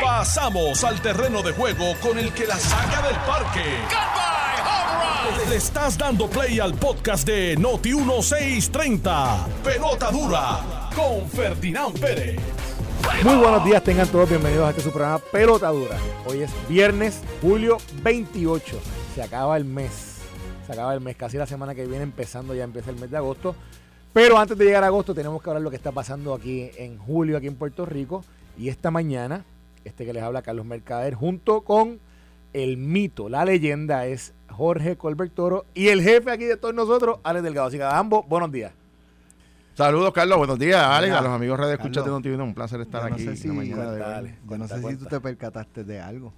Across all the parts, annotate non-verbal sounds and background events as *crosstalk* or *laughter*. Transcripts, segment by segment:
Pasamos al terreno de juego con el que la saca del parque. Le estás dando play al podcast de Noti 1630. Pelota dura con Ferdinand Pérez. Muy buenos días, tengan todos bienvenidos a este su programa Pelota Dura. Hoy es viernes, julio 28. Se acaba el mes. Se acaba el mes, casi la semana que viene empezando, ya empieza el mes de agosto. Pero antes de llegar a agosto tenemos que hablar lo que está pasando aquí en julio, aquí en Puerto Rico. Y esta mañana, este que les habla Carlos Mercader, junto con el mito, la leyenda, es Jorge Colbert Toro y el jefe aquí de todos nosotros, Alex Delgado. Así que a ambos, buenos días. Saludos, Carlos. Buenos días, Alex. Mira, A los amigos Radio Escucha Carlos, Notivino. Un placer estar Yo no aquí sé si, mañana de hoy. Dale. yo no Cuenta, sé si cuenta. tú te percataste de algo.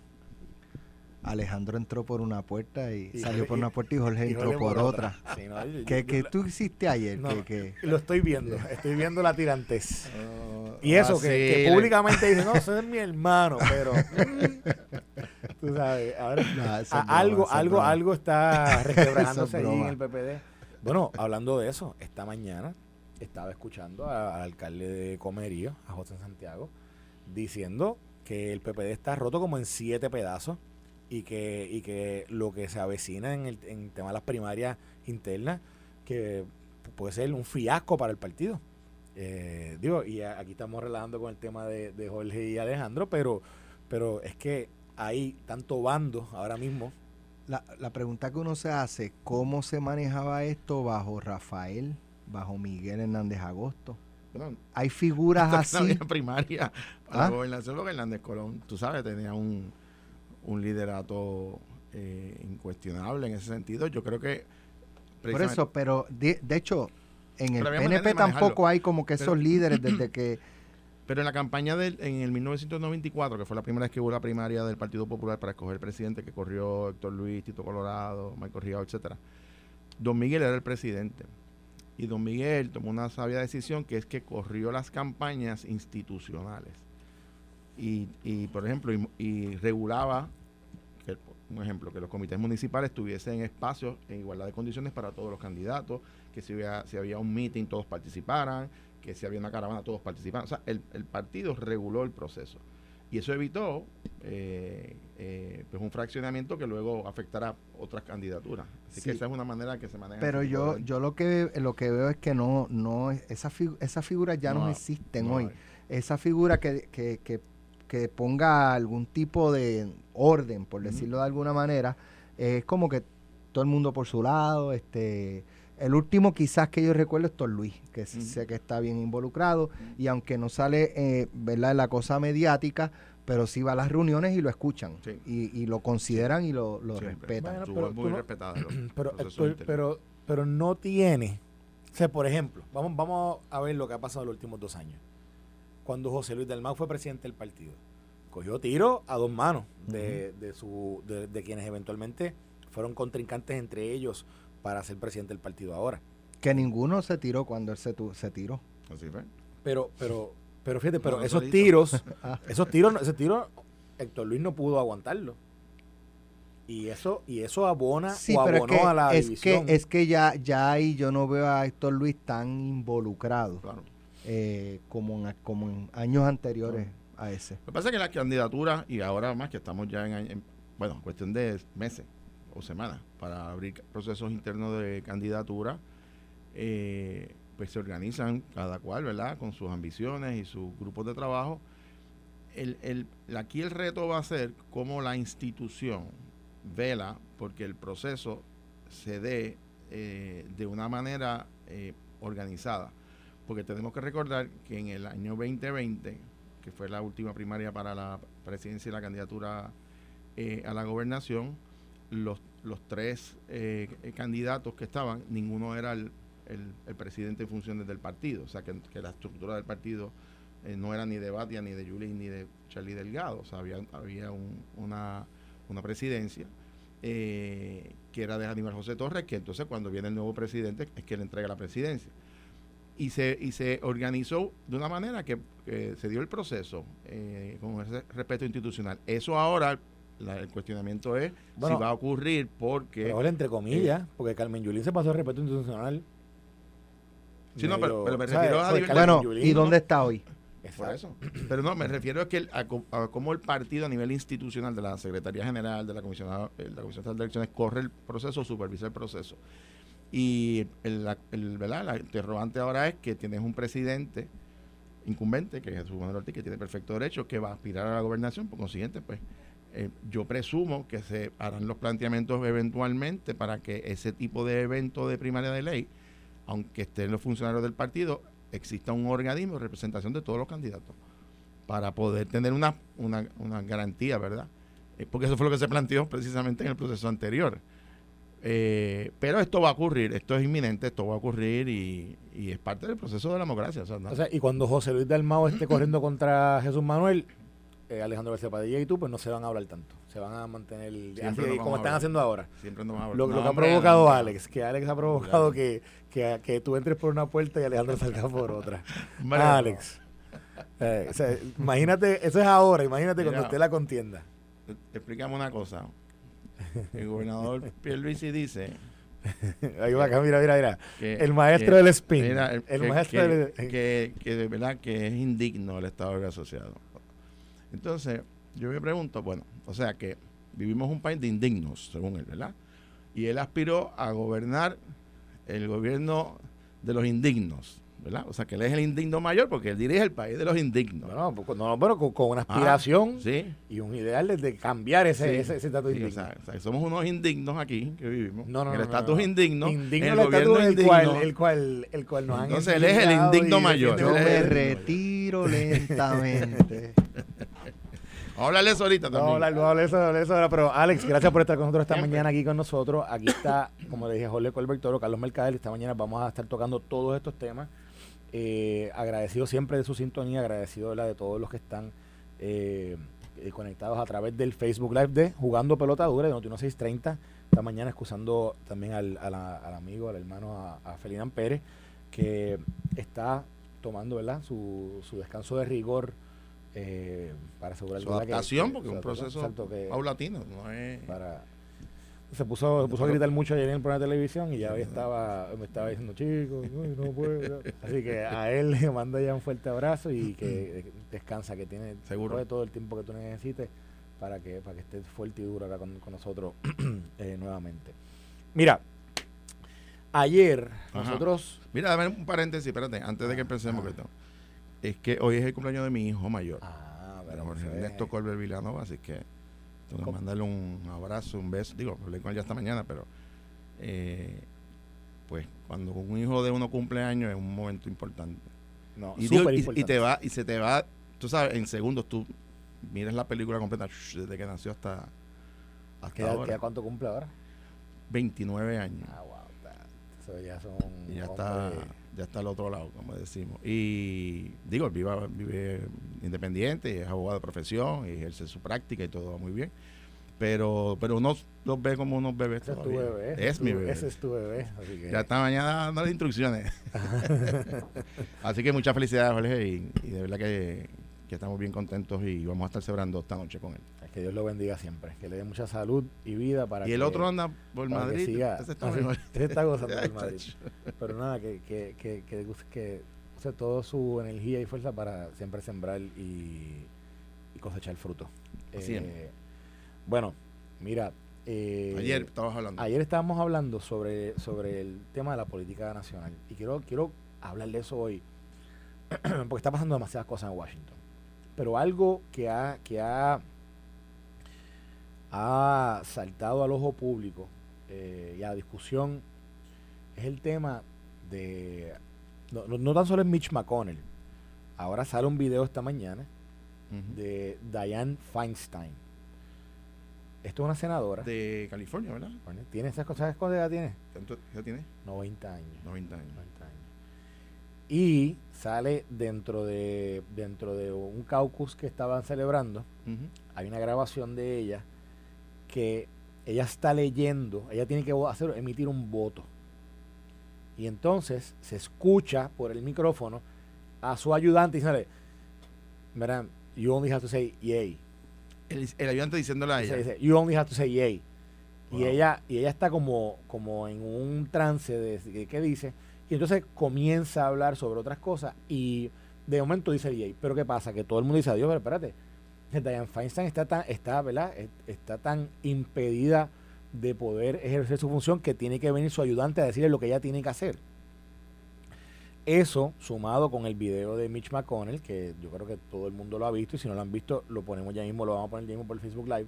Alejandro entró por una puerta y, Y- salió por una puerta y Jorge y entró Jorge por otra. Sí, no, yo- ¿Qué, yo- qué yo- tú hiciste ayer? no, que, que- Lo estoy viendo, estoy viendo la tirantez. Oh, Y eso, que, que públicamente dice, no, ese es mi hermano, pero *laughs* tú sabes, ahora *laughs* es broma, algo, algo, broma. algo está requebrándose *laughs* Eso es ahí en el PPD. Bueno, hablando de eso, esta mañana estaba escuchando al alcalde de Comerío, a José Santiago, diciendo que el PPD está roto como en siete pedazos y que, y que lo que se avecina en el en tema de las primarias internas, que puede ser un fiasco para el partido. Eh, digo, y a- aquí estamos relajando con el tema de, de Jorge y Alejandro, pero, pero es que hay tanto bando ahora mismo. la, la pregunta que uno se hace, ¿cómo se manejaba esto bajo Rafael, bajo Miguel Hernández Agosto? Bueno, Hay figuras no así. había primaria para ¿Ah? la gobernación porque Hernández Colón, tú sabes, tenía un, un liderato eh, incuestionable en ese sentido. Yo creo que. Por eso, pero de, de hecho, en el PNP tampoco hay como que esos Pero- líderes desde *clears throat* que... Pero en la campaña del, en el 1994, que fue la primera vez que hubo la primaria del Partido Popular para escoger presidente, que corrió Héctor Luis, Tito Colorado, Michael Riao, etcétera, Don Miguel era el presidente. Y Don Miguel tomó una sabia decisión que es que corrió las campañas institucionales. Y, y, por ejemplo, y, y regulaba, un ejemplo, que los comités municipales tuviesen espacios en igualdad de condiciones para todos los candidatos, que si había, si había un meeting todos participaran, que si había una caravana todos participaran. O sea, el, el partido reguló el proceso. Y eso evitó eh, eh, pues un fraccionamiento que luego afectará otras candidaturas. Así Sí. que esa es una manera que se maneja. Pero yo, yo lo que lo que veo es que no, no esa figu- esas figuras ya no, No, existen no hoy. hay. Esa figura que, que, que, que ponga algún tipo de orden, por decirlo de alguna manera, eh, es como que todo el mundo por su lado, este el último quizás que yo recuerdo es Tor Luis, que sé que está bien involucrado y aunque no sale eh, ¿verdad? en la cosa mediática, pero sí va a las reuniones y lo escuchan Sí. y, y lo consideran y lo, lo respetan. Bueno, Estuvo pero muy no- respetada. *clears throat* los Pero, pero, pero no tiene. O sea, por ejemplo, vamos, vamos a ver lo que ha pasado en los últimos dos años. Cuando José Luis Dalmau fue presidente del partido, cogió tiro a dos manos de, de, su, de, de quienes eventualmente fueron contrincantes entre ellos para ser presidente del partido ahora. Que ninguno se tiró cuando él se, tu- se tiró. Así fue. Pero, pero, pero fíjate, pero No, esos solito. tiros, *laughs* Ah. esos tiros, ese tiro, Héctor Luis no pudo aguantarlo. Y eso, y eso abona Sí, o pero es abonó que, a la es, división. que, es que ya, ya ahí yo no veo a Héctor Luis tan involucrado Claro. eh, como, en, como en años anteriores a ese. Lo que pasa es que las candidaturas, y ahora más que estamos ya en, en- bueno, cuestión de meses o semanas para abrir procesos internos de candidatura, eh, pues se organizan cada cual, ¿verdad? Con sus ambiciones y sus grupos de trabajo. El, el, aquí el reto va a ser cómo la institución vela porque el proceso se dé eh, de una manera eh, organizada. Porque tenemos que recordar que en el año 2020, que fue la última primaria para la presidencia y la candidatura eh, a la gobernación, los, los tres eh, candidatos que estaban, ninguno era el, el- presidente en funciones del partido. O sea, que, la estructura del partido eh, no era ni de Batia, ni de Yulín, ni de Charlie Delgado. O sea, había, había un- una, una presidencia que era de Aníbal José Torres, que entonces cuando viene el nuevo presidente es que le entrega la presidencia. Y se, y se organizó de una manera que, que se dio el proceso eh, con ese respeto institucional. Eso ahora, la- el cuestionamiento es Bueno, si va a ocurrir porque... Ahora, entre comillas, porque Carmen Yulín se pasó el respeto institucional. Sí, no, pero- pero me refiero a Pues Bueno, Yulín, ¿y ¿no? dónde está hoy? Por eso. Pero no, me refiero a que a, cómo el partido a nivel institucional de la Secretaría General, de la Comisión, de la Comisión de Elecciones, corre el proceso, supervisa el proceso. Y el, el, ¿verdad? la interrogante ahora es que tienes un presidente incumbente, que es Jesús Manuel Ortiz, que tiene perfecto derecho, que va a aspirar a la gobernación, por consiguiente, pues eh, yo presumo que se harán los planteamientos eventualmente para que ese tipo de evento de primaria de ley, aunque estén los funcionarios del partido, exista un organismo de representación de todos los candidatos para poder tener una, una, una garantía, ¿verdad? Eh, porque eso fue lo que se planteó precisamente en el proceso anterior. Eh, pero esto va a ocurrir, esto es inminente, esto va a ocurrir y, es parte del proceso de la democracia. O sea, y cuando José Luis Dalmao esté *clears throat* corriendo contra Jesús Manuel, eh, Alejandro García Padilla y tú, pues no se van a hablar tanto. Se van a mantener así, como están haciendo ahora. Siempre nos Lo, lo que ha provocado Alex, que Alex ha provocado que, que, que, tú entres por una puerta y Alejandro salga por otra. Alex. Eh, imagínate, eso es ahora, imagínate cuando esté la contienda. Explicamos una cosa. El gobernador Pierluisi dice Ahí va acá, mira, mira, mira. el maestro del spin. el, maestro que, del... que, que, de verdad que es indigno el Estado de asociado. Entonces, yo me pregunto, bueno, o sea que vivimos un país de indignos, según él, ¿verdad? Y él aspiró a gobernar el gobierno de los indignos. ¿Verdad? O sea, que él es el indigno mayor porque él dirige el país de los indignos. No, no, no pero con, una ah, aspiración y un ideal de, cambiar ese, ese, estatus indigno. O sea, somos unos indignos aquí que vivimos. No, no, el estatus indigno. Indigno el, el indigno. Cual, el, cual, el cual nos Entonces él es el indigno mayor. Yo me retiro lentamente. Vamos a hablarle eso ahorita también. Vamos a hablarle eso, eso, Pero Alex, gracias por estar con nosotros esta mañana aquí con nosotros. Aquí está, como le dije, Jorge Colbert Toro, Carlos Mercadel. Esta mañana vamos a estar tocando todos estos temas. Eh, agradecido siempre de su sintonía, agradecido de la de todos los que están eh, eh, conectados a través del Facebook Live de Jugando Pelota Dura de Noti 1630. Esta mañana excusando también al, amigo, al hermano, a, a Pérez, que está tomando ¿verdad? Su, su descanso de rigor para asegurar su adaptación, porque es un proceso paulatino. No es... para, se puso, puso a gritar mucho ayer en el programa de televisión y ya hoy estaba, me estaba diciendo, chicos, no puedo. *laughs* Así que a él le mando ya un fuerte abrazo y que *clears throat* descansa, que tiene Seguro. todo el tiempo que tú necesites para que, para que estés fuerte y duro acá con, nosotros *clears throat* eh, nuevamente. Mira, ayer nosotros... Mira, dame un paréntesis, espérate, antes de que empecemos. Ah. Es que hoy es el cumpleaños de mi hijo mayor. Ah, pero Ernesto Colbert Villanova, así que mandarle un abrazo, un beso. Digo, hablé con él ya esta mañana, pero eh, pues cuando un hijo de uno cumple años es un momento importante. No, y, y, te va, y se te va, tú sabes, en segundos tú miras la película completa desde que nació hasta, hasta ahora. ¿Cuánto cumple ahora? 29 años. Ah, wow. Eso ya son. Y ya está ya está al otro lado, como decimos. Y digo, vive, vive independiente, es abogado de profesión, y ejerce su práctica y todo va muy bien. Pero, pero uno los ve como unos bebés ese Es, tu bebé, es, mi bebé. Ese es tu bebé. Ya está mañana dando las instrucciones. *laughs* así que muchas felicidades, Jorge, y, y de verdad que, que estamos bien contentos y vamos a estar celebrando esta noche con él. Que Dios lo bendiga siempre, que le dé mucha salud y vida para Y el otro anda por Madrid. Siga, ese está, está gozando por *laughs* Madrid. Pero nada, que, que, que, que, que use toda su energía y fuerza para siempre sembrar y, y cosechar fruto. Eh, bueno, mira. Eh, ayer estábamos hablando. Ayer estábamos hablando sobre, sobre el tema de la política nacional. Y quiero, quiero hablar de eso hoy. *clears throat* porque está pasando demasiadas cosas en Washington. Pero algo que ha, que ha ha saltado al ojo público eh, y a la discusión es el tema de. No, tan solo es Mitch McConnell. Ahora sale un video esta mañana de Diane Feinstein. Esto es una senadora. De California, ¿verdad? ¿Tiene esas cosas? ¿Cuántas edad tiene? ¿Cuánto tiene? 90 años. 90 años. 90 años. Y sale dentro de, dentro de un caucus que estaban celebrando. Hay una grabación de ella que ella está leyendo, ella tiene que hacer, emitir un voto. Y entonces se escucha por el micrófono a su ayudante diciéndole, verán, you only have to say yay. El, ayudante diciéndole a ella. Dice, you only have to say yay. Y ella, y ella está como, como en un trance de, de qué dice. Y entonces comienza a hablar sobre otras cosas y de momento dice DJ, pero ¿qué pasa? Que todo el mundo dice, adiós, pero espérate, *laughs* Diane Feinstein está tan, está, ¿verdad? está tan impedida de poder ejercer su función que tiene que venir su ayudante a decirle lo que ella tiene que hacer. Eso, sumado con el video de Mitch McConnell, que yo creo que todo el mundo lo ha visto, y si no lo han visto, lo ponemos ya mismo, lo vamos a poner ya mismo por Facebook Live.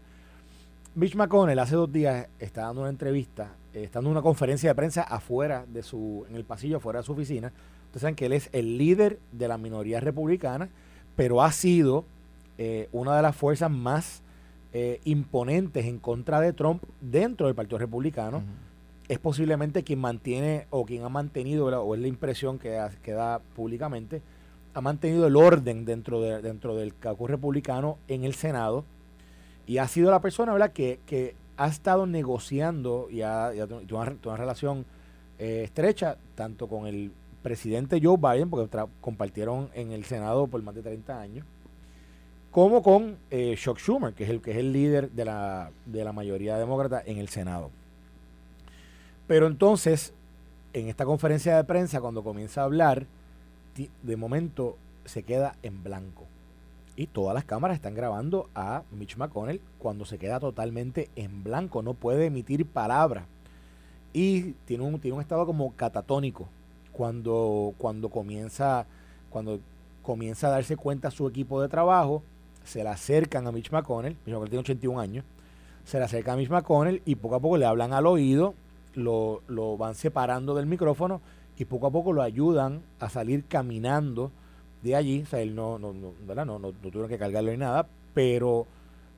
Mitch McConnell hace dos días está dando una entrevista, eh, está dando una conferencia de prensa afuera de su, en el pasillo, afuera de su oficina. Ustedes saben que él es el líder de la minoría republicana, pero ha sido eh, una de las fuerzas más eh, imponentes en contra de Trump dentro del Partido Republicano es posiblemente quien mantiene o quien ha mantenido, o es la impresión que, da públicamente, ha mantenido el orden dentro, de, dentro del caucus republicano en el Senado y ha sido la persona ¿verdad? Que, que ha estado negociando y ha, tuvo una, relación eh, estrecha tanto con el presidente Joe Biden, porque compartieron en el Senado por más de 30 años, como con eh, Chuck Schumer, que es el que es el líder de la, de la mayoría demócrata en el Senado. Pero entonces, en esta conferencia de prensa, cuando comienza a hablar, de momento se queda en blanco. Y todas las cámaras están grabando a Mitch McConnell cuando se queda totalmente en blanco, no puede emitir palabras. Y tiene un, tiene un estado como catatónico cuando, cuando, comienza, cuando comienza a darse cuenta su equipo de trabajo, se le acercan a Mitch McConnell, Mitch McConnell tiene 81 años, se le acercan a Mitch McConnell y poco a poco le hablan al oído lo, lo van separando del micrófono y poco a poco lo ayudan a salir caminando de allí. O sea, él no, no, no, ¿verdad? no, no, tuvieron que cargarlo ni nada, pero,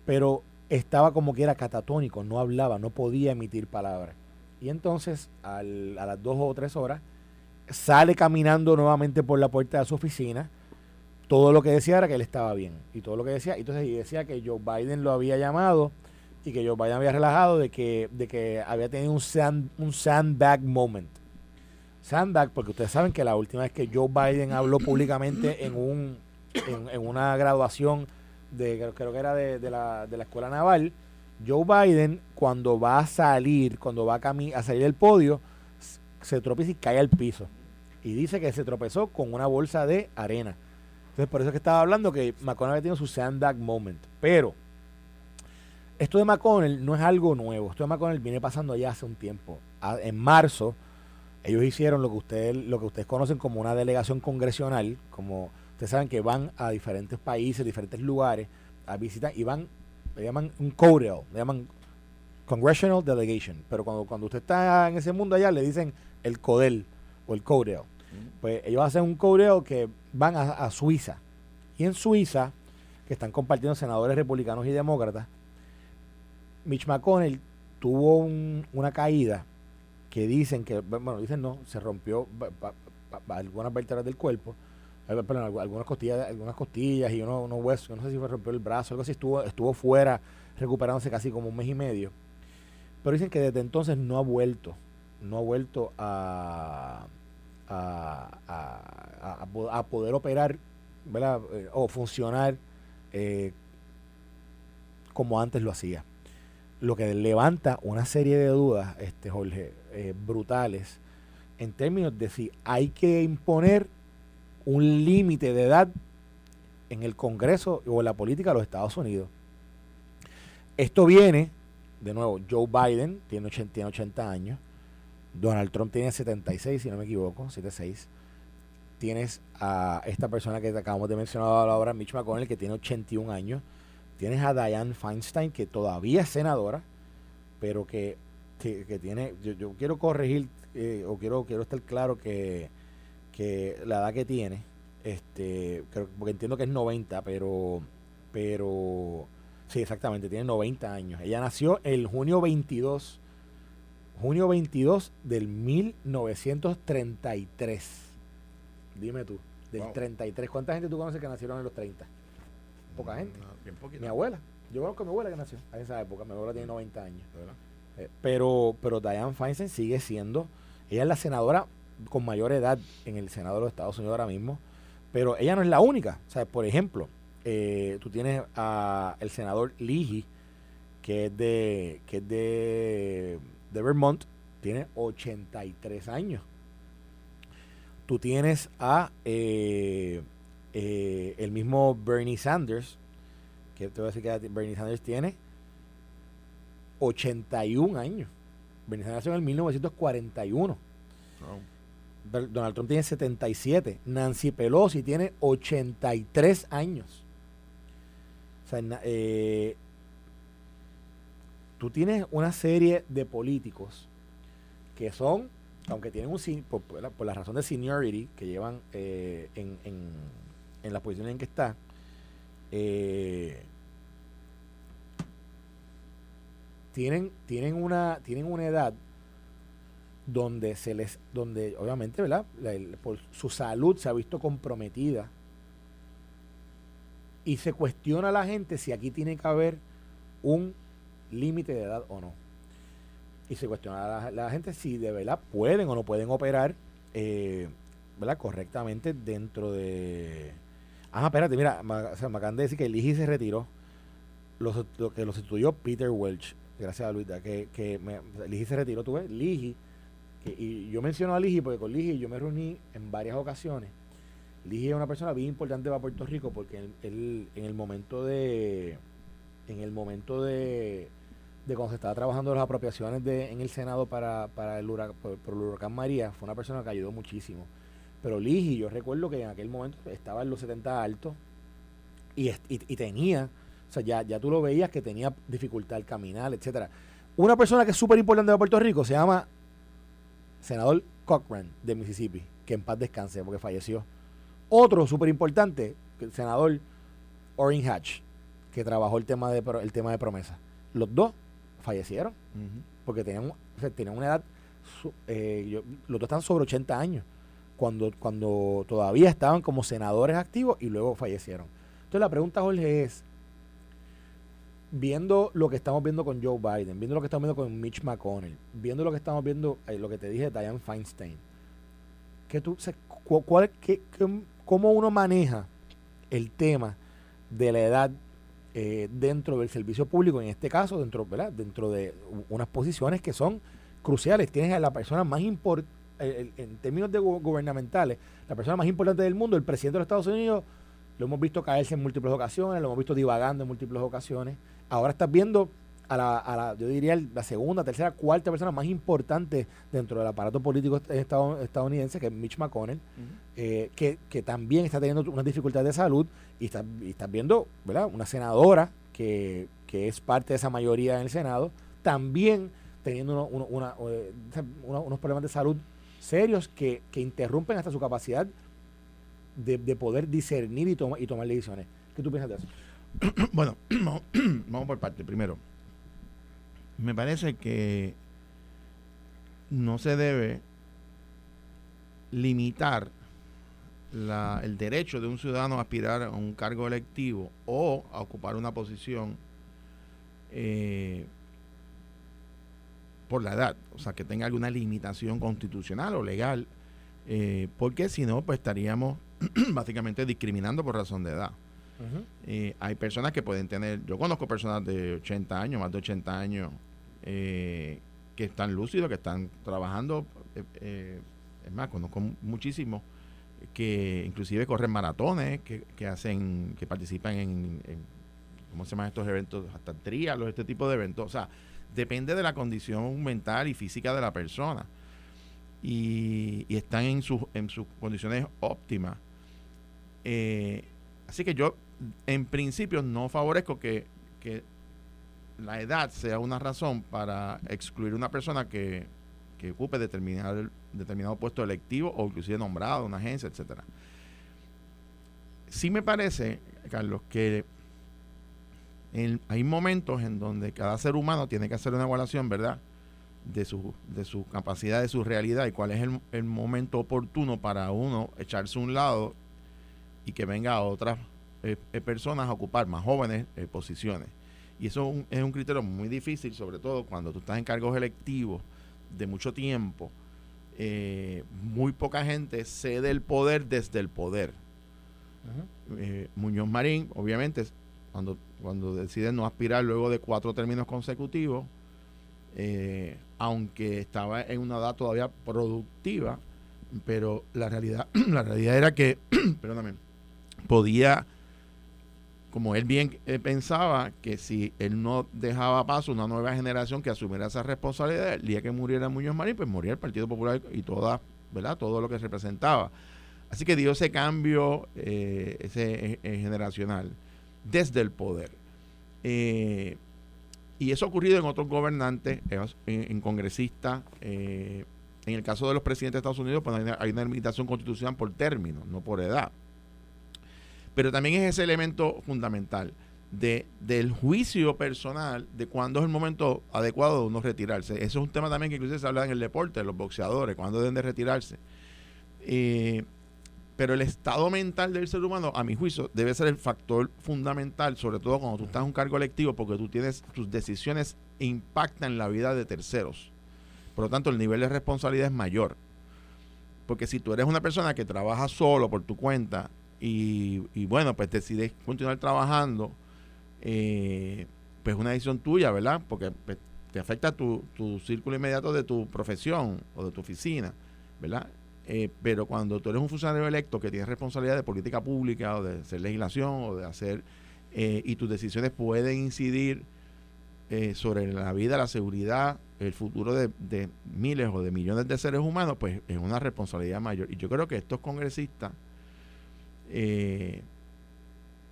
pero estaba como que era catatónico, no hablaba, no podía emitir palabras. Y entonces, a las dos o tres horas, sale caminando nuevamente por la puerta de su oficina. Todo lo que decía era que él estaba bien. Y todo lo que decía, entonces y decía que Joe Biden lo había llamado y que Joe Biden había relajado de que, de que había tenido un, sand, un sandbag moment. Sandbag, porque ustedes saben que la última vez que Joe Biden habló públicamente en, un, en, una graduación de creo que era de, la, de la escuela naval, Joe Biden cuando va a salir, cuando va a, a salir del podio, se tropieza y cae al piso. Y dice que se tropezó con una bolsa de arena. Entonces por eso es que estaba hablando que McConnell había tenido su sandbag moment. Pero esto de McConnell no es algo nuevo. Esto de McConnell viene pasando ya hace un tiempo. en marzo, ellos hicieron lo que ustedes, lo que ustedes conocen como una delegación congresional, como ustedes saben que van a diferentes países, diferentes lugares, a visitar y van, le llaman un CODEL, le llaman Congressional Delegation. Pero cuando, cuando usted está en ese mundo allá, le dicen el CODEL o el CODEL. Pues ellos hacen un CODEL que van a Suiza. Y en Suiza, que están compartiendo senadores republicanos y demócratas, Mitch McConnell tuvo una caída que dicen que, bueno, dicen no, se rompió algunas vértebras del cuerpo, eh, perdón, algunas costillas, algunas costillas y unos, unos huesos, no sé si fue rompió el brazo, algo así, estuvo, estuvo fuera recuperándose casi como un mes y medio. Pero dicen que desde entonces no ha vuelto, no ha vuelto a, a, a, poder operar. Eh, o funcionar eh, como antes lo hacía lo que levanta una serie de dudas, este Jorge, eh, brutales, en términos de si hay que imponer un límite de edad en el Congreso o en la política de los Estados Unidos. Esto viene, de nuevo, Joe Biden tiene 80, 80 años, Donald Trump tiene 76, si no me equivoco, 76. Tienes a esta persona que acabamos de mencionar ahora, Mitch McConnell, que tiene 81 años Tienes a Diane Feinstein, que todavía es senadora, pero que, tiene, yo, quiero corregir, eh, o quiero, quiero estar claro que, la edad que tiene, este, porque entiendo que es 90, pero, pero, sí, exactamente, tiene 90 años. Ella nació el junio 22, junio 22 del 1933. Dime tú, del 33. ¿Cuánta gente tú conoces que nacieron en los 30? poca gente. mi abuela. Yo conozco a mi abuela que nació a esa época. Mi abuela tiene 90 años. Eh, pero, pero Diane Feinstein sigue siendo, ella es la senadora con mayor edad en el Senado de los Estados Unidos ahora mismo. Pero ella no es la única. O sea, por ejemplo, eh, tú tienes a el senador Leahy, que es de, que es de, de Vermont, tiene 83 años. Tú tienes a eh, Eh, el mismo Bernie Sanders, que te voy a decir que Bernie Sanders tiene 81 años. Bernie Sanders nació en el 1941. Donald Trump tiene 77. Nancy Pelosi tiene 83 años. O sea, eh, tú tienes una serie de políticos que son, aunque tienen un por, por la razón de seniority que llevan eh, en, en, la posición en que está, eh, tienen, tienen, una, tienen una edad donde se les, donde obviamente, ¿verdad? por su salud se ha visto comprometida y se cuestiona a la gente si aquí tiene que haber un límite de edad o no. Y se cuestiona la, gente si de verdad pueden o no pueden operar eh, ¿verdad? correctamente dentro de... Ah, espérate, mira, me, acaban de decir que Ligi se retiró. Lo, que lo sustituyó Peter Welch. Gracias a Luisa. Que, que Ligi se retiró, tú ves. Ligi. y yo menciono a Ligi porque con Ligi yo me reuní en varias ocasiones. Ligi es una persona bien importante para Puerto Rico porque él, en el momento de en el momento de, de cuando se estaba trabajando las apropiaciones de, en el Senado para, para el, huracán, por, el huracán María, fue una persona que ayudó muchísimo. Pero Ligi, yo recuerdo que en aquel momento estaba en los 70 altos y, y, tenía, o sea, ya, ya tú lo veías que tenía dificultad al caminar, etcétera. Una persona que es súper importante de Puerto Rico se llama senador Cochran de Mississippi, que en paz descanse porque falleció. Otro súper importante, el senador Orrin Hatch, que trabajó el tema de, el tema de promesa. Los dos fallecieron porque tenían, tenían una edad, eh, los dos están sobre 80 años, cuando, cuando todavía estaban como senadores activos y luego fallecieron. Entonces la pregunta, Jorge, es, viendo lo que estamos viendo con Joe Biden, viendo lo que estamos viendo con Mitch McConnell, viendo lo que estamos viendo, eh, lo que te dije de Diane Feinstein, ¿qué tú, cuál, qué, cómo uno maneja el tema de la edad eh, dentro del servicio público, en este caso, dentro, ¿verdad? dentro de unas posiciones que son cruciales. Tienes a la persona más importante, en términos de gubernamentales, la persona más importante del mundo, el presidente de los Estados Unidos, lo hemos visto caerse en múltiples ocasiones, lo hemos visto divagando en múltiples ocasiones. Ahora estás viendo a la, a la, yo diría, la segunda, tercera, cuarta persona más importante dentro del aparato político estadounidense, que es Mitch McConnell, eh, que, que, también está teniendo unas dificultades de salud y está, y estás viendo, ¿verdad? Una senadora que, que, es parte de esa mayoría en el Senado, también teniendo eh, unos problemas de salud serios que, que interrumpen hasta su capacidad de, de poder discernir y, y tomar decisiones. ¿Qué tú piensas de eso? *clears throat* bueno, *clears throat* *clears throat* vamos por parte. Primero, me parece que no se debe limitar el derecho de un ciudadano a aspirar a un cargo electivo o a ocupar una posición eh, por la edad, o sea, que tenga alguna limitación constitucional o legal, eh, porque si no, pues estaríamos *clears throat* básicamente discriminando por razón de edad. Hay personas que pueden tener, yo conozco personas de 80 años, más de 80 años, eh, que están lúcidos, que están trabajando. Eh, eh, es más, conozco muchísimos que inclusive corren maratones, que, hacen, que participan en, ¿cómo se llaman estos eventos? Hasta trialos, este tipo de eventos. O sea, depende de la condición mental y física de la persona. Y, están en, sus en sus condiciones óptimas. así que yo, en principio, no favorezco que, la edad sea una razón para excluir una persona que, ocupe determinado, puesto electivo o inclusive nombrado, una agencia, etcétera. Sí me parece, Carlos, que hay momentos en donde cada ser humano tiene que hacer una evaluación, ¿verdad? De su, de su capacidad, de su realidad y cuál es el, momento oportuno para uno echarse a un lado y que venga a otras eh, eh, personas a ocupar, más jóvenes, eh, posiciones. Y eso es un, criterio muy difícil, sobre todo cuando tú estás en cargos electivos de mucho tiempo. Eh, muy poca gente cede el poder desde el poder. Muñoz Marín, obviamente, cuando, cuando decide no aspirar luego de cuatro términos consecutivos, aunque estaba en una edad todavía productiva, pero la realidad, *clears throat* la realidad era que, *clears throat* perdóname, podía, como él bien eh, pensaba, que si él no dejaba paso una nueva generación que asumiera esa responsabilidad, el día que muriera Muñoz Marín, pues moría el Partido Popular y toda, ¿verdad? todo lo que representaba. Así que dio ese cambio eh, ese, eh, generacional desde el poder. y eso ha ocurrido en otros gobernantes, en, congresistas. en el caso de los presidentes de Estados Unidos, pues hay una, hay una limitación constitucional por término, no por edad. Pero también es ese elemento fundamental de, del juicio personal de cuándo es el momento adecuado de uno retirarse. Eso es un tema también que incluso se habla en el deporte, los boxeadores, cuándo deben de retirarse. Eh, pero el estado mental del ser humano, a mi juicio, debe ser el factor fundamental, sobre todo cuando tú estás en un cargo electivo, porque tú tienes, tus decisiones impactan la vida de terceros. Por lo tanto, el nivel de responsabilidad es mayor. Porque si tú eres una persona que trabaja solo por tu cuenta y, bueno, pues decides continuar trabajando, eh, pues es una decisión tuya, ¿verdad? Porque pues, te afecta tu, tu círculo inmediato de tu profesión o de tu oficina, ¿verdad? Eh, pero cuando tú eres un funcionario electo que tienes responsabilidad de política pública o de hacer legislación o de hacer, eh, y tus decisiones pueden incidir sobre la vida, la seguridad, el futuro de, miles o de millones de seres humanos, pues es una responsabilidad mayor. Y yo creo que estos congresistas eh,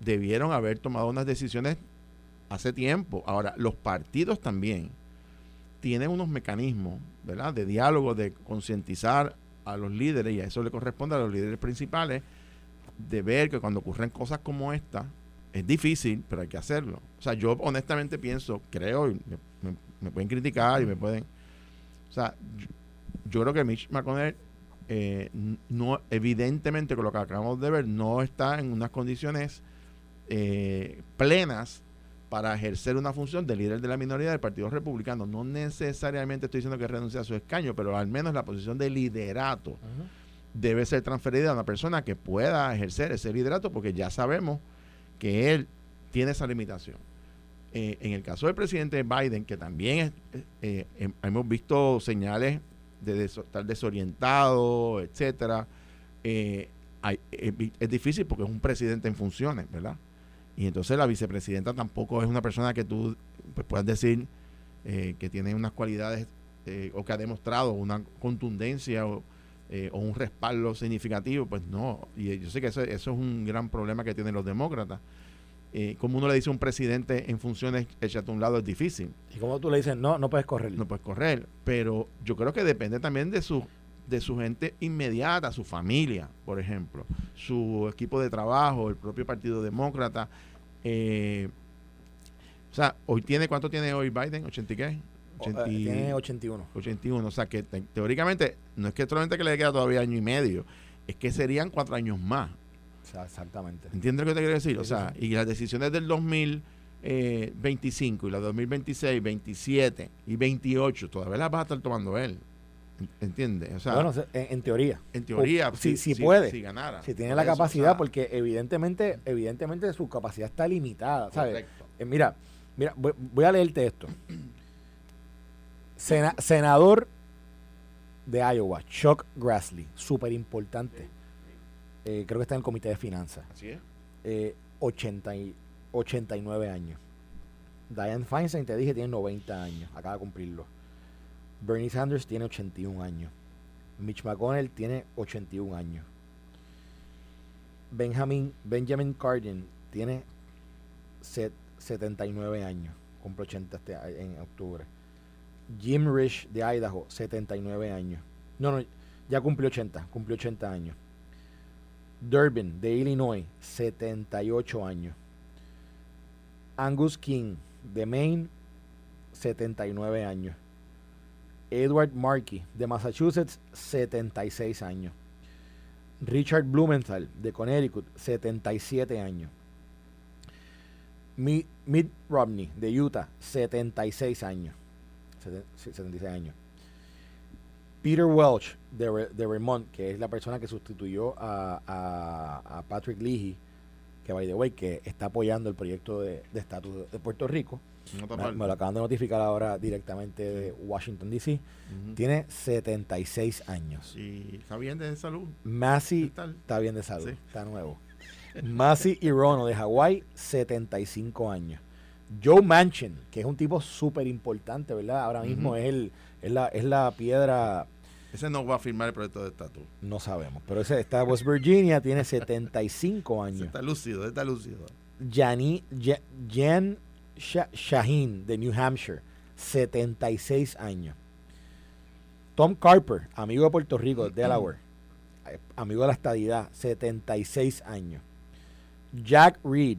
debieron haber tomado unas decisiones hace tiempo. Ahora, los partidos también tienen unos mecanismos, ¿verdad?, de diálogo, de concientizar a los líderes, y a eso le corresponde a los líderes principales, de ver que cuando ocurren cosas como esta, es difícil, pero hay que hacerlo. O sea, yo honestamente pienso, creo, y me, pueden criticar y me pueden... O sea, yo, yo creo que Mitch McConnell eh, no evidentemente con lo que acabamos de ver no está en unas condiciones eh, plenas para ejercer una función de líder de la minoría del Partido Republicano. No necesariamente estoy diciendo que renuncie a su escaño, pero al menos la posición de liderato debe ser transferida a una persona que pueda ejercer ese liderato, porque ya sabemos que él tiene esa limitación. Eh, en el caso del presidente Biden, que también hemos visto señales de estar desorientado, etcétera. Eh, es, difícil porque es un presidente en funciones, ¿verdad? Y entonces la vicepresidenta tampoco es una persona que tú pues, puedas decir eh, que tiene unas cualidades eh, o que ha demostrado una contundencia o, o, un respaldo significativo, pues no. Y yo sé que eso, eso es un gran problema que tienen los demócratas eh, como uno le dice a un presidente en funciones, échate a un lado, es difícil. Y como tú le dices, no, no puedes correr. No puedes correr. Pero yo creo que depende también de su, de su gente inmediata, su familia, por ejemplo, su equipo de trabajo, el propio Partido Demócrata. Eh, o sea, hoy tiene, ¿cuánto tiene hoy Biden? ¿80 y qué? Eh, tiene 81. 81. O sea, que teóricamente, no es que solamente que le queda todavía año y medio, es que serían cuatro años más exactamente. ¿Entiendes lo que te quiero decir? o sea, y las decisiones del 2025 y las 2026, 27 y 28 todavía las va a estar tomando él. ¿Entiendes? O sea, bueno, en, teoría. En teoría, si, si, puede. Si ganara. Si tiene la capacidad, porque evidentemente, evidentemente su capacidad está limitada. ¿sabes? Eh, mira, mira, voy, a leerte esto. *clears throat* senador de Iowa, Chuck Grassley, súper importante. Eh, creo que está en el comité de finanzas. Así es. Eh, 80 y, 89 años. Diane Feinstein, te dije, tiene 90 años. Acaba de cumplirlo. Bernie Sanders tiene 81 años. Mitch McConnell tiene 81 años. Benjamin, Benjamin Cardin tiene 79 años. Cumple 80 este, en octubre. Jim Rich de Idaho, 79 años. No, no, ya cumplió 80. Cumplió 80 años. Durbin de Illinois, 78 años. Angus King de Maine, 79 años. Edward Markey de Massachusetts, 76 años. Richard Blumenthal de Connecticut, 77 años. Mitt Romney de Utah, 76 años. 76 años. Peter Welch de, de, Vermont, que es la persona que sustituyó a, Patrick Leahy, que by the way, que está apoyando el proyecto de estatus de, Puerto Rico. me, lo acaban de notificar ahora directamente de Washington, D.C. Tiene 76 años. ¿Y está bien de salud? Massey está bien de salud, está nuevo. *laughs* Masi Hirono de Hawái, 75 años. Joe Manchin, que es un tipo súper importante, ¿verdad? Ahora mismo es, el, es, la, es la piedra ese no va a firmar el proyecto de estatus. No sabemos. Pero ese está West Virginia, tiene 75 *laughs* años. está lúcido, está lúcido. Jani, Jan Shaheen de New Hampshire, 76 años. Tom Carper, amigo de Puerto Rico, de Delaware, eh, amigo de la estadidad, 76 años. Jack Reed,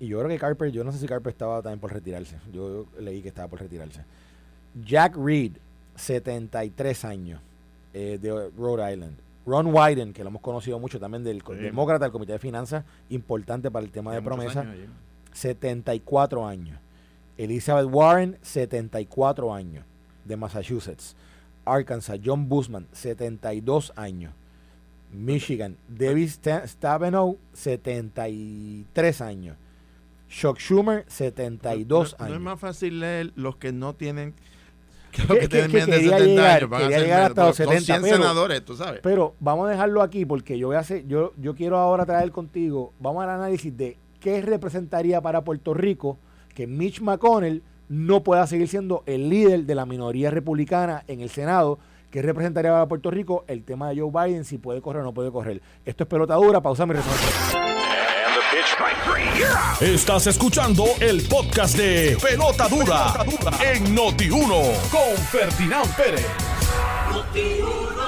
y yo creo que Carper, yo no sé si Carper estaba también por retirarse. Yo leí que estaba por retirarse. Jack Reed, 73 años, eh, de Rhode Island. Ron Wyden, que lo hemos conocido mucho también del demócrata del Comité de Finanzas, importante para el tema de promesa, 74 años. Elizabeth Warren, 74 años, de Massachusetts. Arkansas, John Busman, 72 años. Michigan, David Stabenow, 73 años. Chuck Schumer, 72 años. No es más fácil leer los que no tienen que, que, quería llegar, quería llegar hasta los 70 pero, senadores, tú sabes. Pero vamos a dejarlo aquí porque yo voy a hacer, yo, yo quiero ahora traer contigo, vamos al análisis de qué representaría para Puerto Rico que Mitch McConnell no pueda seguir siendo el líder de la minoría republicana en el Senado, que representaría para Puerto Rico el tema de Joe Biden, si puede correr o no puede correr. Esto es pelota dura, pausa mi respuesta. Estás escuchando el podcast de Pelota Dura, en Noti1 con Ferdinand Pérez.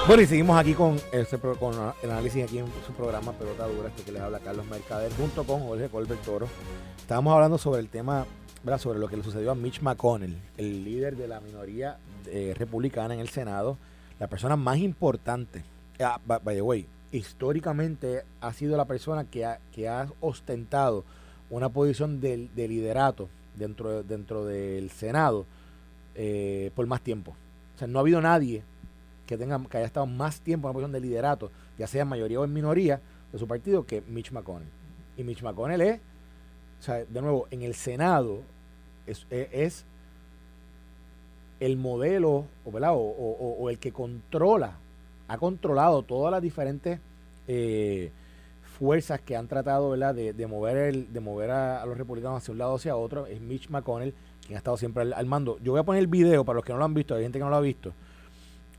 Bueno, y seguimos aquí con, con el análisis aquí en su programa Pelota Dura, este que les habla Carlos Mercader, junto con Jorge Colbert Toro. Estábamos hablando sobre el tema, sobre lo que le sucedió a Mitch McConnell, el líder de la minoría eh, republicana en el Senado, la persona más importante. Ah, by the way, históricamente ha sido la persona que ha, que ha ostentado una posición de, liderato dentro, dentro del Senado eh, por más tiempo. O sea, no ha habido nadie que, tenga, que haya estado más tiempo en una posición de liderato, ya sea en mayoría o en minoría, de su partido, que Mitch McConnell. Y Mitch McConnell es, o sea, de nuevo, en el Senado es, es, el modelo o, o, o, el que controla, ha controlado todas las diferentes eh, fuerzas que han tratado. De, mover el, de mover a, los republicanos hacia un lado o hacia otro es Mitch McConnell, quien ha estado siempre al, mando. Yo voy a poner el video para los que no lo han visto, hay gente que no lo ha visto.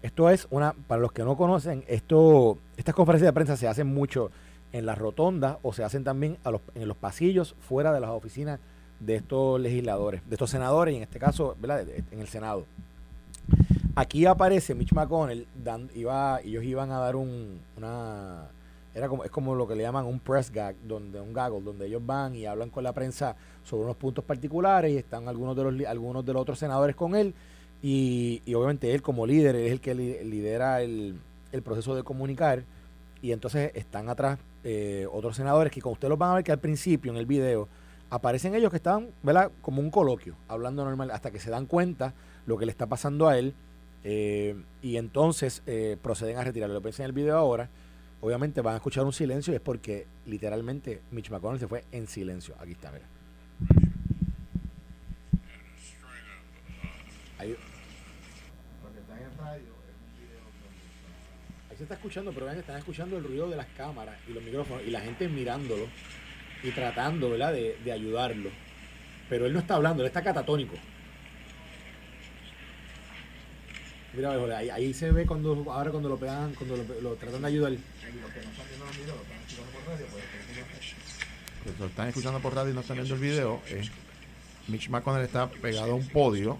Esto es una, para los que no conocen, esto, estas conferencias de prensa se hacen mucho en las rotondas o se hacen también en los pasillos fuera de las oficinas de estos legisladores, de estos senadores y en este caso, ¿verdad? en el Senado. Aquí aparece Mitch McConnell, dan, iba, ellos iban a dar un, una era como es como lo que le llaman un press gag donde un gaggle donde ellos van y hablan con la prensa sobre unos puntos particulares y están algunos de los algunos de los otros senadores con él y, obviamente él como líder es el que lidera el, proceso de comunicar y entonces están atrás eh, otros senadores que como ustedes los van a ver que al principio en el video aparecen ellos que estaban ¿verdad? como un coloquio hablando normal hasta que se dan cuenta lo que le está pasando a él eh, y entonces eh, proceden a retirarlo lo pensé en el video ahora obviamente van a escuchar un silencio y es porque literalmente Mitch McConnell se fue en silencio. Aquí está, mira. Ahí, ahí se está escuchando, pero vean, están escuchando el ruido de las cámaras y los micrófonos y la gente mirándolo y tratando, ¿verdad?, de, de ayudarlo. Pero él no está hablando, él está catatónico. Mira, ahí, se ve cuando ahora cuando lo pegan, cuando lo, tratan de ayudar. Lo están escuchando por radio y no están viendo el video. Mitch McConnell está pegado a un podio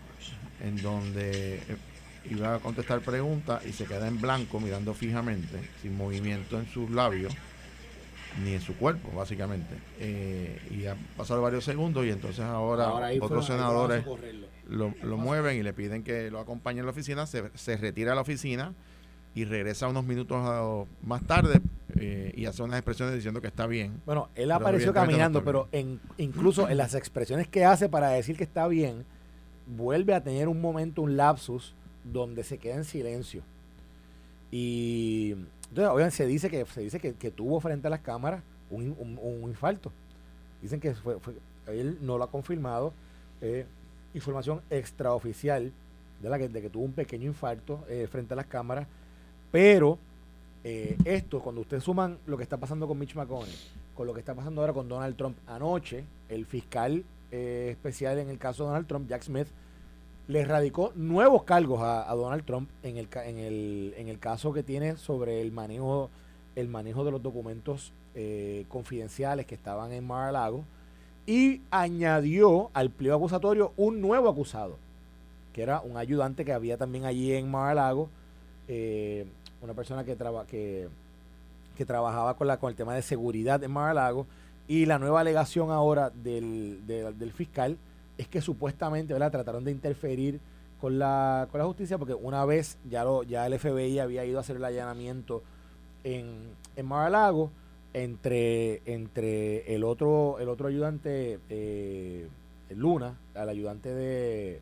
en donde eh, iba a contestar preguntas y se queda en blanco mirando fijamente, sin movimiento en sus labios ni en su cuerpo, básicamente. Eh, y ha pasado varios segundos y entonces ahora, otros senadores lo, lo mueven y le piden que lo acompañe a la oficina, se, se retira a la oficina y regresa unos minutos más tarde eh, y hace unas expresiones diciendo que está bien. Bueno, él apareció caminando, pero en, incluso en las expresiones que hace para decir que está bien, vuelve a tener un momento, un lapsus, donde se queda en silencio. Y entonces, obviamente, se dice que se dice que, tuvo frente a las cámaras un, un, infarto. Dicen que fue, él no lo ha confirmado. Eh, información extraoficial de, la que, de que tuvo un pequeño infarto eh, frente a las cámaras. Pero eh, esto, cuando ustedes suman lo que está pasando con Mitch McConnell, con lo que está pasando ahora con Donald Trump. Anoche, el fiscal especial en el caso de Donald Trump, Jack Smith, le radicó nuevos cargos a, Donald Trump en el, en, el, en el caso que tiene sobre el manejo, el manejo de los documentos eh, confidenciales que estaban en Mar-a-Lago y añadió al pliego acusatorio un nuevo acusado, que era un ayudante que había también allí en Mar-a-Lago, eh, una persona que, traba, que, que, trabajaba con, la, con el tema de seguridad en Mar-a-Lago y la nueva alegación ahora del, del fiscal es que supuestamente ¿verdad? trataron de interferir con la, con la justicia porque una vez ya, lo, ya el FBI había ido a hacer el allanamiento en, en Mar-a-Lago entre, entre el otro el otro ayudante eh, Luna, al ayudante de,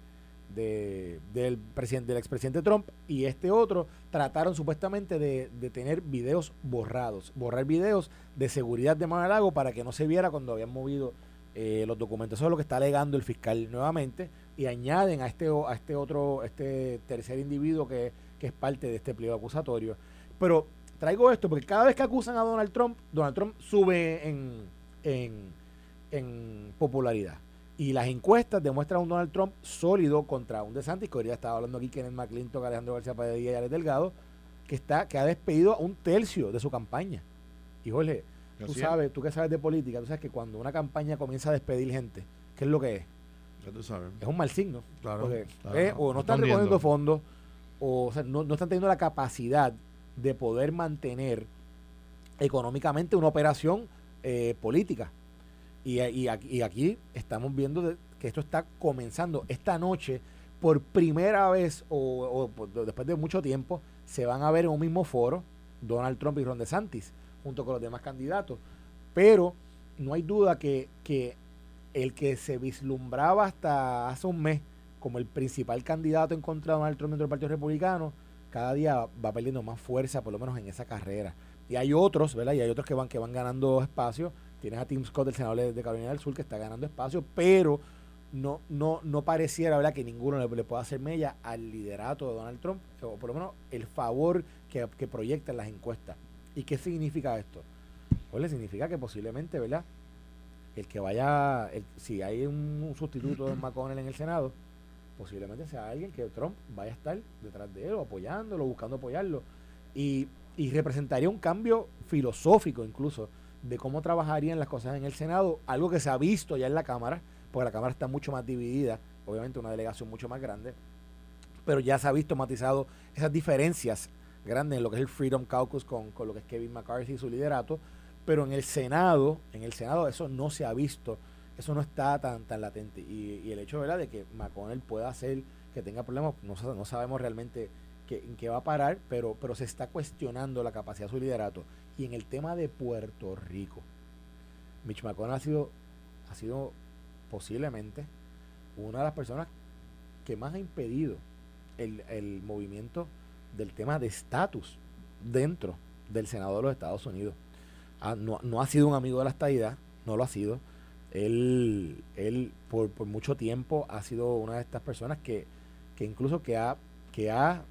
del presidente expresidente Trump y este otro trataron supuestamente de, de, tener videos borrados, borrar videos de seguridad de Mar-a-Lago para que no se viera cuando habían movido eh, los documentos. Eso es lo que está alegando el fiscal nuevamente y añaden a este, a este otro, este tercer individuo que, es parte de este pliego acusatorio. Pero traigo esto porque cada vez que acusan a Donald Trump, Donald Trump sube en, en, popularidad. Y las encuestas demuestran un Donald Trump sólido contra un DeSantis, que hoy estaba hablando aquí Kenneth McClintock, Alejandro García Padilla y Alex Delgado, que, está, que ha despedido a un tercio de su campaña. Híjole, Tú sabes, tú que sabes de política, tú sabes que cuando una campaña comienza a despedir gente, ¿qué es lo que es? tú sabes. Es un mal signo. Claro. o no están recogiendo fondos, o, no, están teniendo la capacidad de poder mantener económicamente una operación eh, política. Y, y, aquí estamos viendo que esto está comenzando. Esta noche, por primera vez, o, o, después de mucho tiempo, se van a ver en un mismo foro Donald Trump y Ron DeSantis junto con los demás candidatos. Pero no hay duda que, que el que se vislumbraba hasta hace un mes como el principal candidato en contra de Donald Trump dentro del Partido Republicano, cada día va perdiendo más fuerza, por lo menos en esa carrera. Y hay otros, ¿verdad? Y hay otros que van, que van ganando espacio. Tienes a Tim Scott, el senador de Carolina del Sur, que está ganando espacio, pero no, no, no pareciera, ¿verdad?, que ninguno le, pueda hacer mella al liderato de Donald Trump, o por lo menos el favor que, que proyectan las encuestas. ¿Y qué significa esto? Pues le significa que posiblemente, ¿verdad? El que vaya, si hay un, sustituto de McConnell en el Senado, posiblemente sea alguien que Trump vaya a estar detrás de él o apoyándolo, buscando apoyarlo. Y, y representaría un cambio filosófico incluso de cómo trabajarían las cosas en el Senado, algo que se ha visto ya en la Cámara, porque la Cámara está mucho más dividida, obviamente una delegación mucho más grande, pero ya se ha visto matizado esas diferencias grande en lo que es el Freedom Caucus con, lo que es Kevin McCarthy y su liderato, pero en el Senado, en el Senado eso no se ha visto, eso no está tan, tan latente. Y, el hecho ¿verdad? de que McConnell pueda hacer que tenga problemas, no, no sabemos realmente en qué va a parar, pero, pero se está cuestionando la capacidad de su liderato. Y en el tema de Puerto Rico, Mitch McConnell ha sido, ha sido posiblemente una de las personas que más ha impedido el, el movimiento del tema de estatus dentro del Senado de los Estados Unidos. Ah, no, ha sido un amigo de la estadidad, no lo ha sido. Él, él por, mucho tiempo ha sido una de estas personas que, que incluso que ha, que ha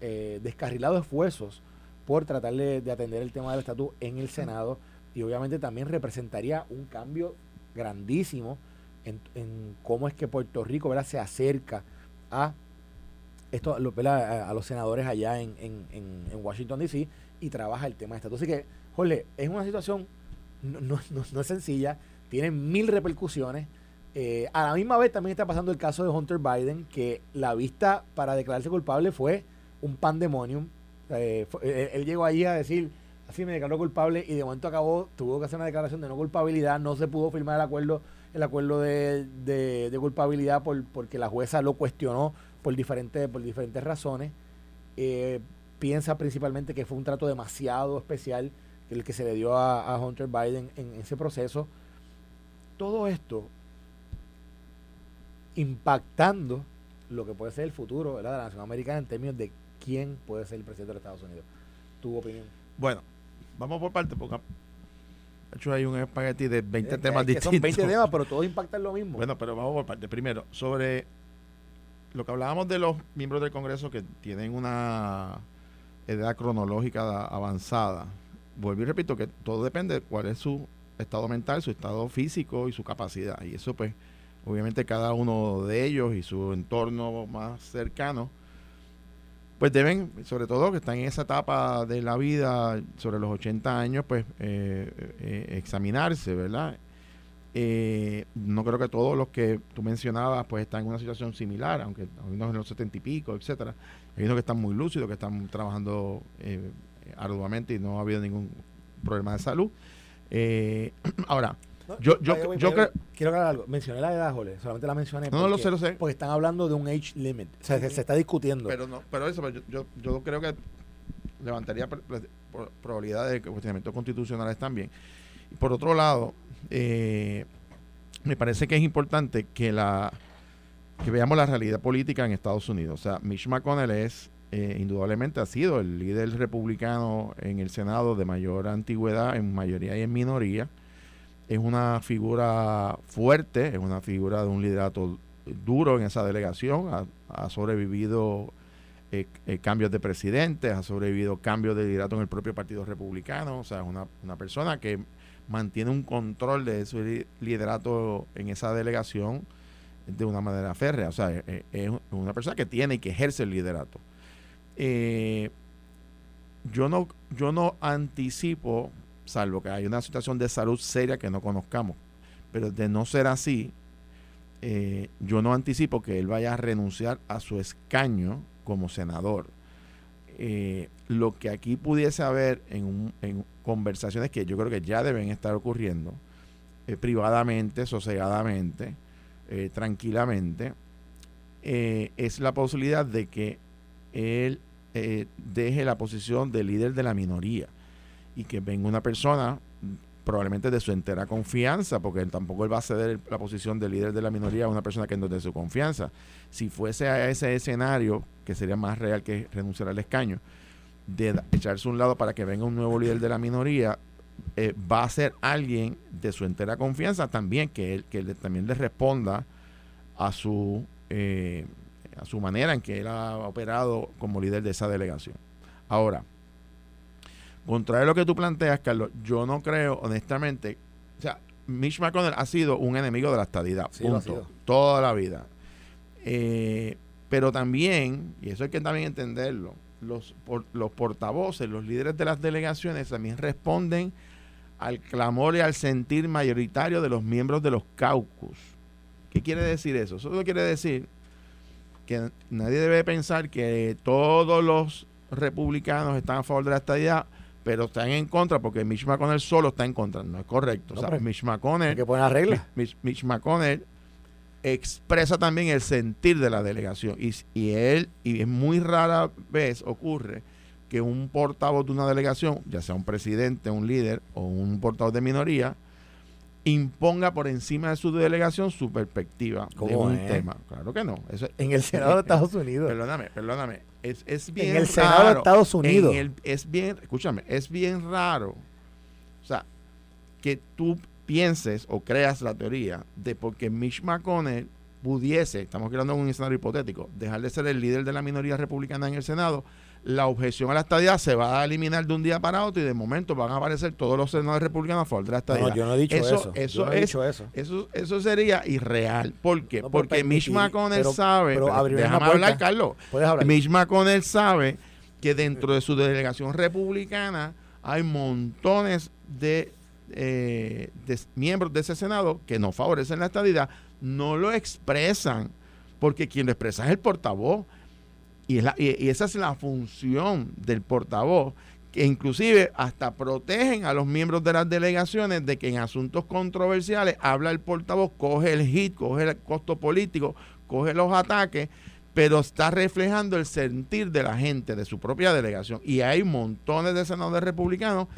eh, descarrilado esfuerzos por tratar de, atender el tema del estatus en el Senado y obviamente también representaría un cambio grandísimo en, en cómo es que Puerto Rico ¿verdad? se acerca a esto lo, a, a, los senadores allá en, en, en, Washington, D.C. y trabaja el tema de estatus. Así que, jole, es una situación, no, no, no, es sencilla, tiene mil repercusiones. Eh, a la misma vez también está pasando el caso de Hunter Biden, que la vista para declararse culpable fue un pandemonium. Eh, él, llegó allí a decir, así me declaró culpable y de momento acabó, tuvo que hacer una declaración de no culpabilidad, no se pudo firmar el acuerdo el acuerdo de, de, de culpabilidad por, porque la jueza lo cuestionó por diferentes, por diferentes razones. Eh, piensa principalmente que fue un trato demasiado especial el que se le dio a, Hunter Biden en, ese proceso. Todo esto impactando lo que puede ser el futuro de la nación americana en términos de quién puede ser el presidente de los Estados Unidos. ¿Tu opinión? Bueno, vamos por parte, porque de hecho hay un espagueti de 20 temas distintos. Son 20 temas, pero todos impactan lo mismo. Bueno, pero vamos por parte. Primero, sobre lo que hablábamos de los miembros del Congreso que tienen una edad cronológica avanzada, vuelvo y repito que todo depende de cuál es su estado mental, su estado físico y su capacidad. Y eso pues obviamente cada uno de ellos y su entorno más cercano pues deben, sobre todo que están en esa etapa de la vida, sobre los 80 años, pues eh, eh, examinarse, ¿verdad? Eh, no creo que todos los que tú mencionabas pues están en una situación similar, aunque hay unos en los 70 y pico, etcétera. Hay unos que están muy lúcidos, que están trabajando arduamente y no ha habido ningún problema de salud. *clears throat* ahora, yo, yo, yo creo. Quiero aclarar algo. Mencioné la edad, Jole. Solamente la mencioné. No, no lo sé, lo sé. Porque están hablando de un age limit. O sea, se, está discutiendo. Pero no, pero eso, yo, yo, yo creo que levantaría probabilidades de cuestionamientos constitucionales también. Y por otro lado, eh, me parece que es importante que la que veamos la realidad política en Estados Unidos. O sea, Mitch McConnell es eh, indudablemente ha sido el líder republicano en el Senado de mayor antigüedad, en mayoría y en minoría. Es una figura fuerte, es una figura de un liderato duro en esa delegación, ha, sobrevivido eh, eh, cambios de presidente, ha sobrevivido cambios de liderato en el propio Partido Republicano, o sea, es una, una persona que mantiene un control de su liderato en esa delegación de una manera férrea, o sea, es, es una persona que tiene y que ejerce el liderato. Eh, yo no, yo no anticipo salvo que hay una situación de salud seria que no conozcamos. Pero de no ser así, eh, yo no anticipo que él vaya a renunciar a su escaño como senador. Eh, lo que aquí pudiese haber en, conversaciones que yo creo que ya deben estar ocurriendo, eh, privadamente, sosegadamente, tranquilamente, es la posibilidad de que él deje la posición de líder de la minoría y que venga una persona probablemente de su entera confianza, porque él tampoco él va a ceder la posición de líder de la minoría a una persona que no es su confianza. Si fuese a ese escenario, que sería más real que renunciar al escaño, de echarse un lado para que venga un nuevo líder de la minoría, eh, va a ser alguien de su entera confianza también, que él, que también le responda a su, eh, a su manera en que él ha operado como líder de esa delegación. Ahora, Contrario a lo que tú planteas, Carlos, yo no creo, honestamente, o sea, Mitch McConnell ha sido un enemigo de la estadidad, punto, toda la vida. Eh, pero también, y eso hay que también entenderlo, los, los portavoces, los líderes de las delegaciones también responden al clamor y al sentir mayoritario de los miembros de los caucus. ¿Qué quiere decir eso? Eso quiere decir que nadie debe pensar que todos los republicanos están a favor de la estadidad pero están en contra porque Mitch McConnell solo está en contra. No es correcto. o sea, Mitch McConnell. que poner reglas. Mitch, McConnell expresa también el sentir de la delegación. Y, y él, y es muy rara vez ocurre que un portavoz de una delegación, ya sea un presidente, un líder o un portavoz de minoría, imponga por encima de su delegación su perspectiva de un tema. Claro que no. Eso, en el Senado de Estados Unidos. Perdóname, perdóname. Es, es bien En el Senado de Estados Unidos. es bien, escúchame, es bien raro. O sea, que tú pienses o creas la teoría de porque Mitch McConnell pudiese, estamos de un escenario hipotético, dejar de ser el líder de la minoría republicana en el Senado la objeción a la estadía se va a eliminar de un día para otro y de momento van a aparecer todos los senadores republicanos a favor de la estadía. No, yo no he dicho eso. Eso, eso. eso. sería irreal. ¿Por qué? Porque Mitch McConnell sabe. déjame hablar, Carlos. Mitch McConnell sabe que dentro de su delegación republicana hay montones de, eh, miembros de ese Senado que no favorecen la estadía, no lo expresan, porque quien lo expresa es el portavoz y, esa es la función del portavoz, que inclusive hasta protegen a los miembros de las delegaciones de que en asuntos controversiales habla el portavoz, coge el hit, coge el costo político, coge los ataques, pero está reflejando el sentir de la gente de su propia delegación. Y hay montones de senadores republicanos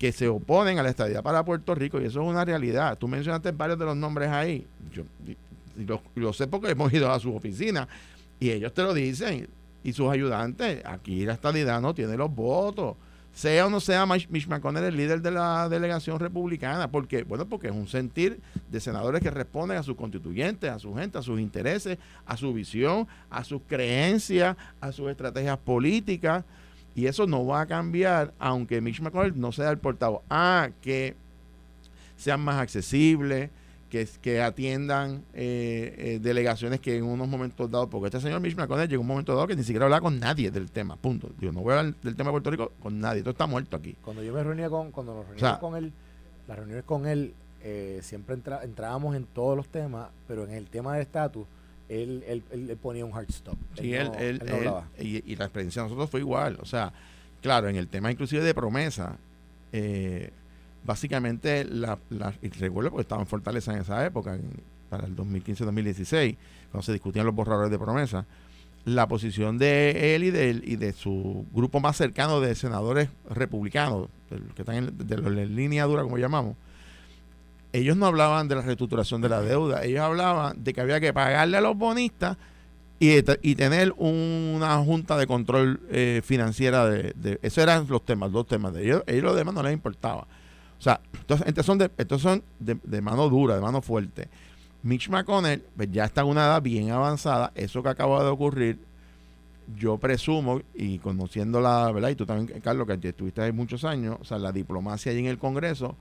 que se oponen a la estadía para Puerto Rico y eso es una realidad. Tú mencionaste varios de los nombres ahí. Yo lo, sé porque hemos ido a su oficina y ellos te lo dicen y sus ayudantes. Aquí la estadidad no tiene los votos. Sea o no sea Mitch McConnell el líder de la delegación republicana. porque Bueno, porque es un sentir de senadores que responden a sus constituyentes, a su gente, a sus intereses, a su visión, a sus creencias, a sus estrategias políticas. Y eso no va a cambiar aunque Mitch McConnell no sea el portavoz. Ah, que sean más accesibles, que, que atiendan eh, eh, delegaciones que en unos momentos dados, porque este señor Mitch McConnell llegó un momento dado que ni siquiera hablaba con nadie del tema, punto. Digo, no voy a hablar del tema de Puerto Rico con nadie, todo está muerto aquí. Cuando yo me reunía con, cuando nos reuníamos con él, las reuniones con él, eh, siempre entrábamos en todos los temas, pero en el tema del estatus, él, él, él, ponía un hard stop. Sí, él, él, y, y, la experiencia de nosotros fue igual. O sea, claro, en el tema inclusive de promesa, eh, básicamente, la, la, y recuerdo porque estaba en Fortaleza en esa época, para el 2015-2016, cuando se discutían los borradores de promesa, la posición de él y de, él y de su grupo más cercano de senadores republicanos, que están en, de la línea dura, como llamamos, ellos no hablaban de la reestructuración de la deuda, ellos hablaban de que había que pagarle a los bonistas y, y tener una junta de control eh, financiera de, de, esos eran los temas, dos temas de ellos, ellos los demás no les importaba. O sea, entonces, estos son, de, estos son de, mano dura, de mano fuerte. Mitch McConnell pues, ya está en una edad bien avanzada. Eso que acaba de ocurrir, yo presumo, y conociendo la verdad, y tú también, Carlos, que estuviste ahí muchos años, o sea, la diplomacia ahí en el Congreso,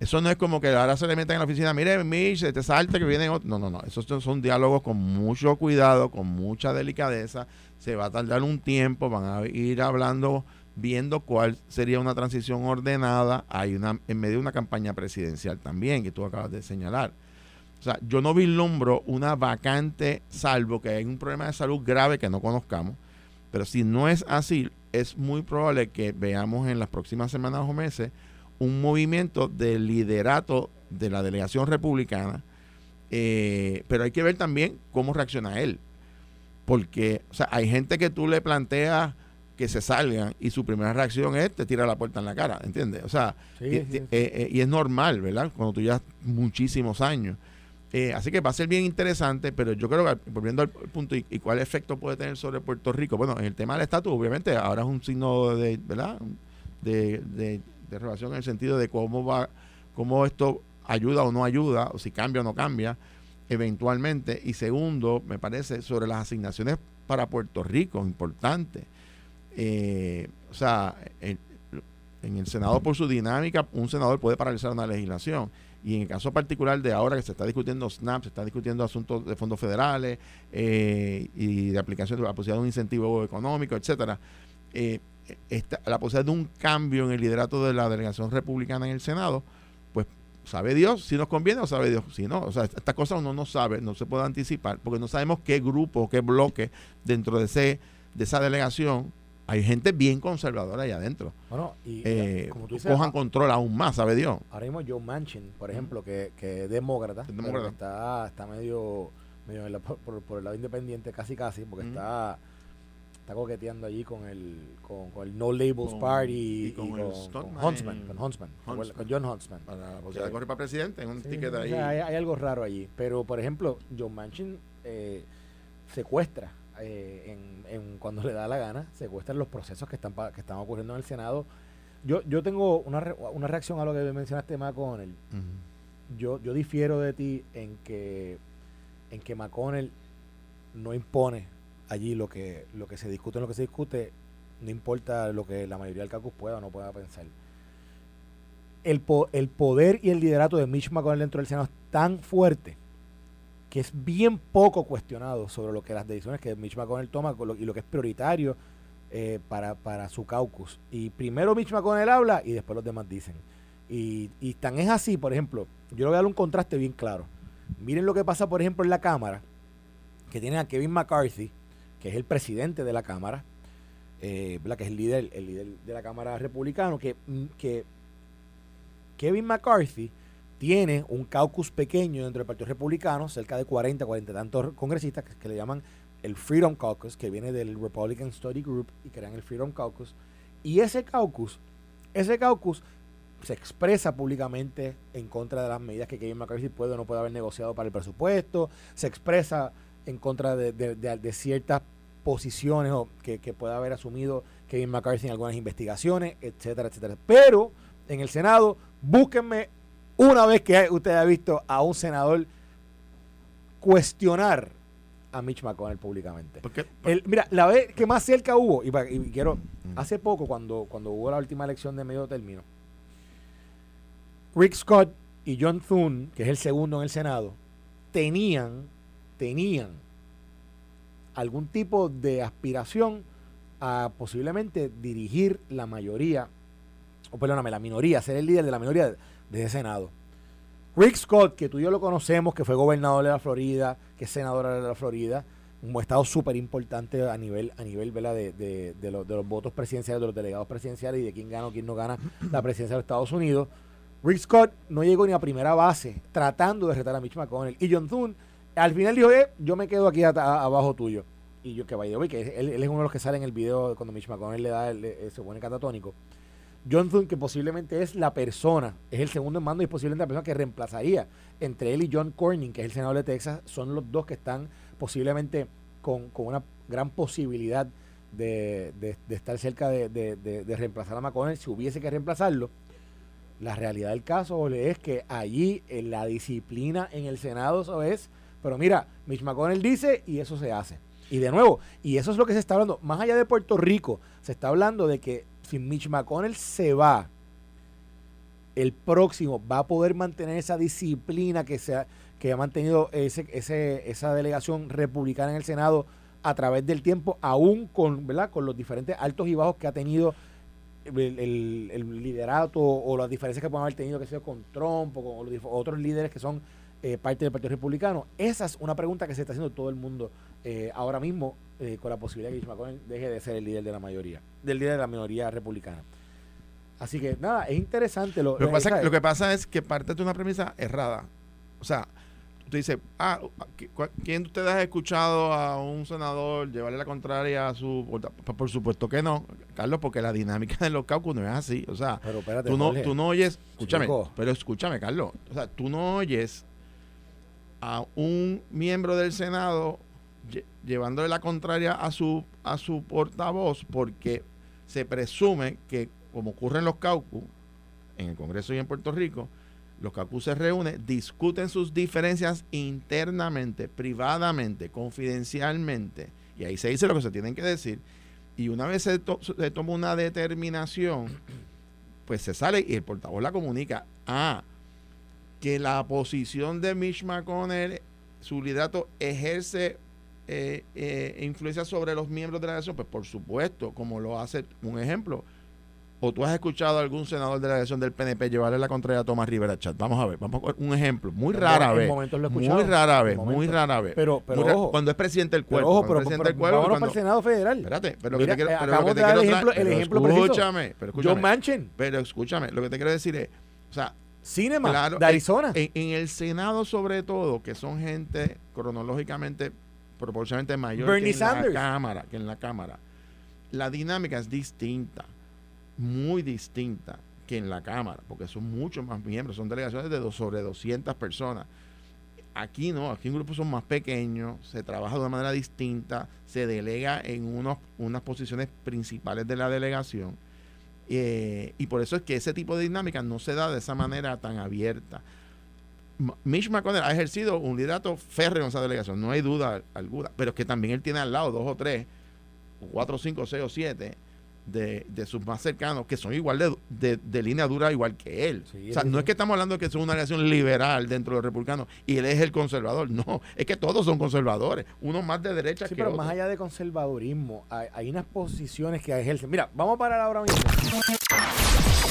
eso no es como que ahora se le meten en la oficina, mire, Mitch, te salte que viene otro. No, no, no. Esos son diálogos con mucho cuidado, con mucha delicadeza. Se va a tardar un tiempo, van a ir hablando viendo cuál sería una transición ordenada. Hay una en medio de una campaña presidencial también, que tú acabas de señalar. O sea, yo no vislumbro una vacante, salvo que hay un problema de salud grave que no conozcamos. Pero si no es así, es muy probable que veamos en las próximas semanas o meses un movimiento de liderato de la delegación republicana. Eh, pero hay que ver también cómo reacciona él. Porque, o sea, hay gente que tú le planteas que se salgan y su primera reacción es te tira la puerta en la cara, ¿entiendes? O sea, eh, eh, y, es normal, ¿verdad? Cuando tú ya muchísimos años. Eh, así que va a ser bien interesante, pero yo creo que, volviendo al punto, y, cuál efecto puede tener sobre Puerto Rico? Bueno, en el tema del estatus, obviamente, ahora es un signo de, ¿verdad? De, de, de relación en el sentido de cómo va, cómo esto ayuda o no ayuda, o si cambia o no cambia, eventualmente. Y segundo, me parece, sobre las asignaciones para Puerto Rico, importante. Eh, o sea, en, el Senado por su dinámica, un senador puede paralizar una legislación. Y en el caso particular de ahora que se está discutiendo SNAP, se está discutiendo asuntos de fondos federales eh, y de aplicación de la posibilidad de un incentivo económico, etcétera, eh, la posibilidad de un cambio en el liderato de la delegación republicana en el Senado, pues sabe Dios si nos conviene o sabe Dios si no. O sea, estas cosas uno no sabe, no se puede anticipar, porque no sabemos qué grupo, qué bloque dentro de, ese, de esa delegación hay gente bien conservadora ahí adentro. Bueno, y eh, como tú dices, cojan ah, control aún más, sabe Dios. Ahora mismo Joe Manchin, por ejemplo, que, que es demócrata, está, está medio, medio por, el lado independiente casi casi, porque está está coqueteando allí con el con, el No Labels Party y, con, Huntsman, con Huntsman, con John Huntsman. Para la correr para presidente en un ticket ahí. hay, hay, algo raro allí. Pero, por ejemplo, John Manchin eh, secuestra eh, en, cuando le da la gana, secuestran los procesos que están, que están ocurriendo en el Senado. Yo, yo tengo una, una reacción a lo que mencionaste, McConnell. yo, yo difiero de ti en que, en que McConnell no impone allí lo que, lo que se discute, lo que se discute, no importa lo que la mayoría del caucus pueda o no pueda pensar. El, el poder y el liderato de Mitch McConnell dentro del Senado es tan fuerte que es bien poco cuestionado sobre lo que las decisiones que Mitch McConnell toma y lo que es prioritario eh, para, su caucus. Y primero Mitch McConnell habla y después los demás dicen. Y, y tan es así, por ejemplo, yo le voy a dar un contraste bien claro. Miren lo que pasa, por ejemplo, en la Cámara, que tienen a Kevin McCarthy, que es el presidente de la Cámara, eh, que es el líder, el líder de la Cámara republicano, que, que Kevin McCarthy tiene un caucus pequeño dentro del Partido Republicano, cerca de 40, 40 tantos congresistas que, le llaman el Freedom Caucus, que viene del Republican Study Group y crean el Freedom Caucus. Y ese caucus, ese caucus se expresa públicamente en contra de las medidas que Kevin McCarthy puede o no puede haber negociado para el presupuesto, se expresa en contra de, ciertas posiciones o que, que pueda haber asumido Kevin McCarthy en algunas investigaciones, etcétera, etcétera. Pero en el Senado, búsquenme una vez que usted ha visto a un senador cuestionar a Mitch McConnell públicamente. mira, la vez que más cerca hubo, y, quiero, hace poco, cuando, cuando hubo la última elección de medio término, Rick Scott y John Thune, que es el segundo en el Senado, tenían, tenían algún tipo de aspiración a posiblemente dirigir la mayoría, o perdóname, la minoría, ser el líder de la minoría de, ese Senado. Rick Scott, que tú y yo lo conocemos, que fue gobernador de la Florida, que es senador de la Florida, un estado súper importante a nivel, a nivel De, los, de, los, votos presidenciales, de los delegados presidenciales y de quién gana o quién no gana la presidencia de los Estados Unidos. Rick Scott no llegó ni a primera base tratando de retar a Mitch McConnell. Y John Thune al final dijo, eh, yo me quedo aquí abajo tuyo. Y yo que vaya que él, es uno de los que sale en el video cuando Mitch McConnell le da, el, se pone catatónico. John Thune, que posiblemente es la persona, es el segundo en mando y posiblemente la persona que reemplazaría entre él y John Cornyn, que es el senador de Texas, son los dos que están posiblemente con, una gran posibilidad de, estar cerca de, reemplazar a McConnell si hubiese que reemplazarlo. La realidad del caso es que allí en la disciplina en el Senado eso es, pero mira, Mitch McConnell dice y eso se hace. Y de nuevo, y eso es lo que se está hablando, más allá de Puerto Rico, se está hablando de que si Mitch McConnell se va, el próximo va a poder mantener esa disciplina que, se ha, que ha mantenido ese, ese, esa delegación republicana en el Senado a través del tiempo, aún con, ¿verdad? con los diferentes altos y bajos que ha tenido el, liderato o las diferencias que pueden haber tenido que sea con Trump o con otros líderes que son eh, parte del Partido Republicano. Esa es una pregunta que se está haciendo todo el mundo eh, ahora mismo eh, con la posibilidad de que Mitch McConnell deje de ser el líder de la mayoría, del líder de la minoría republicana. Así que nada, es interesante. Lo, lo, que, pasa, lo que pasa es que parte de una premisa errada. O sea, tú dices, ah, ¿quién de ustedes ha escuchado a un senador llevarle la contraria a su... Por, supuesto que no, Carlos, porque la dinámica de los caucus no es así. O sea, tú, no, tú no oyes, escúchame, pero escúchame, Carlos, o sea, tú no oyes a un miembro del Senado llevándole la contraria a su, a su portavoz porque se presume que, como ocurre en los caucus, en el Congreso y en Puerto Rico, los CACU se reúnen, discuten sus diferencias internamente, privadamente, confidencialmente, y ahí se dice lo que se tienen que decir. Y una vez se, toma una determinación, pues se sale y el portavoz la comunica. Ah, que la posición de Mitch McConnell, su liderato, ejerce eh, eh, influencia sobre los miembros de la nación, pues por supuesto, como lo hace un ejemplo, ¿O tú has escuchado a algún senador de la elección del PNP llevarle la contraria a Tomás Rivera Chat? Vamos a ver, vamos a un ejemplo. Muy rara vez. Muy rara vez, muy rara vez. Pero, pero cuando es presidente del cuerpo. ojo, pero, presidente del cuerpo, para el Senado Federal. Espérate, pero lo que te quiero, pero lo que te quiero el ejemplo, el ejemplo escúchame, pero escúchame. John Manchin. Pero escúchame, lo que te quiero decir es, o sea, Cinema de Arizona. En, en, el Senado sobre todo, que son gente cronológicamente proporcionalmente mayor que en la cámara, que en la cámara. La dinámica es distinta muy distinta que en la Cámara, porque son muchos más miembros, son delegaciones de dos, sobre 200 personas. Aquí no, aquí en grupos son más pequeños, se trabaja de una manera distinta, se delega en unos, unas posiciones principales de la delegación. Eh, y por eso es que ese tipo de dinámica no se da de esa manera tan abierta. Mitch McConnell ha ejercido un liderato férreo en esa delegación, no hay duda alguna, pero es que también él tiene al lado dos o tres, cuatro, cinco, seis o siete de, sus más cercanos, que son igual de, de, línea dura, igual que él. o sea, no es que estamos hablando de que es una relación liberal dentro de los republicanos y él es el conservador. No, es que todos son conservadores, uno más de derecha sí, que pero más allá de conservadurismo, hay, unas posiciones que ejercen. Mira, vamos a parar ahora mismo.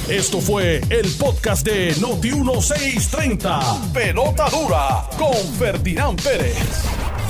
Esto fue el podcast de Noti 1630. Pelota dura con Ferdinand Pérez.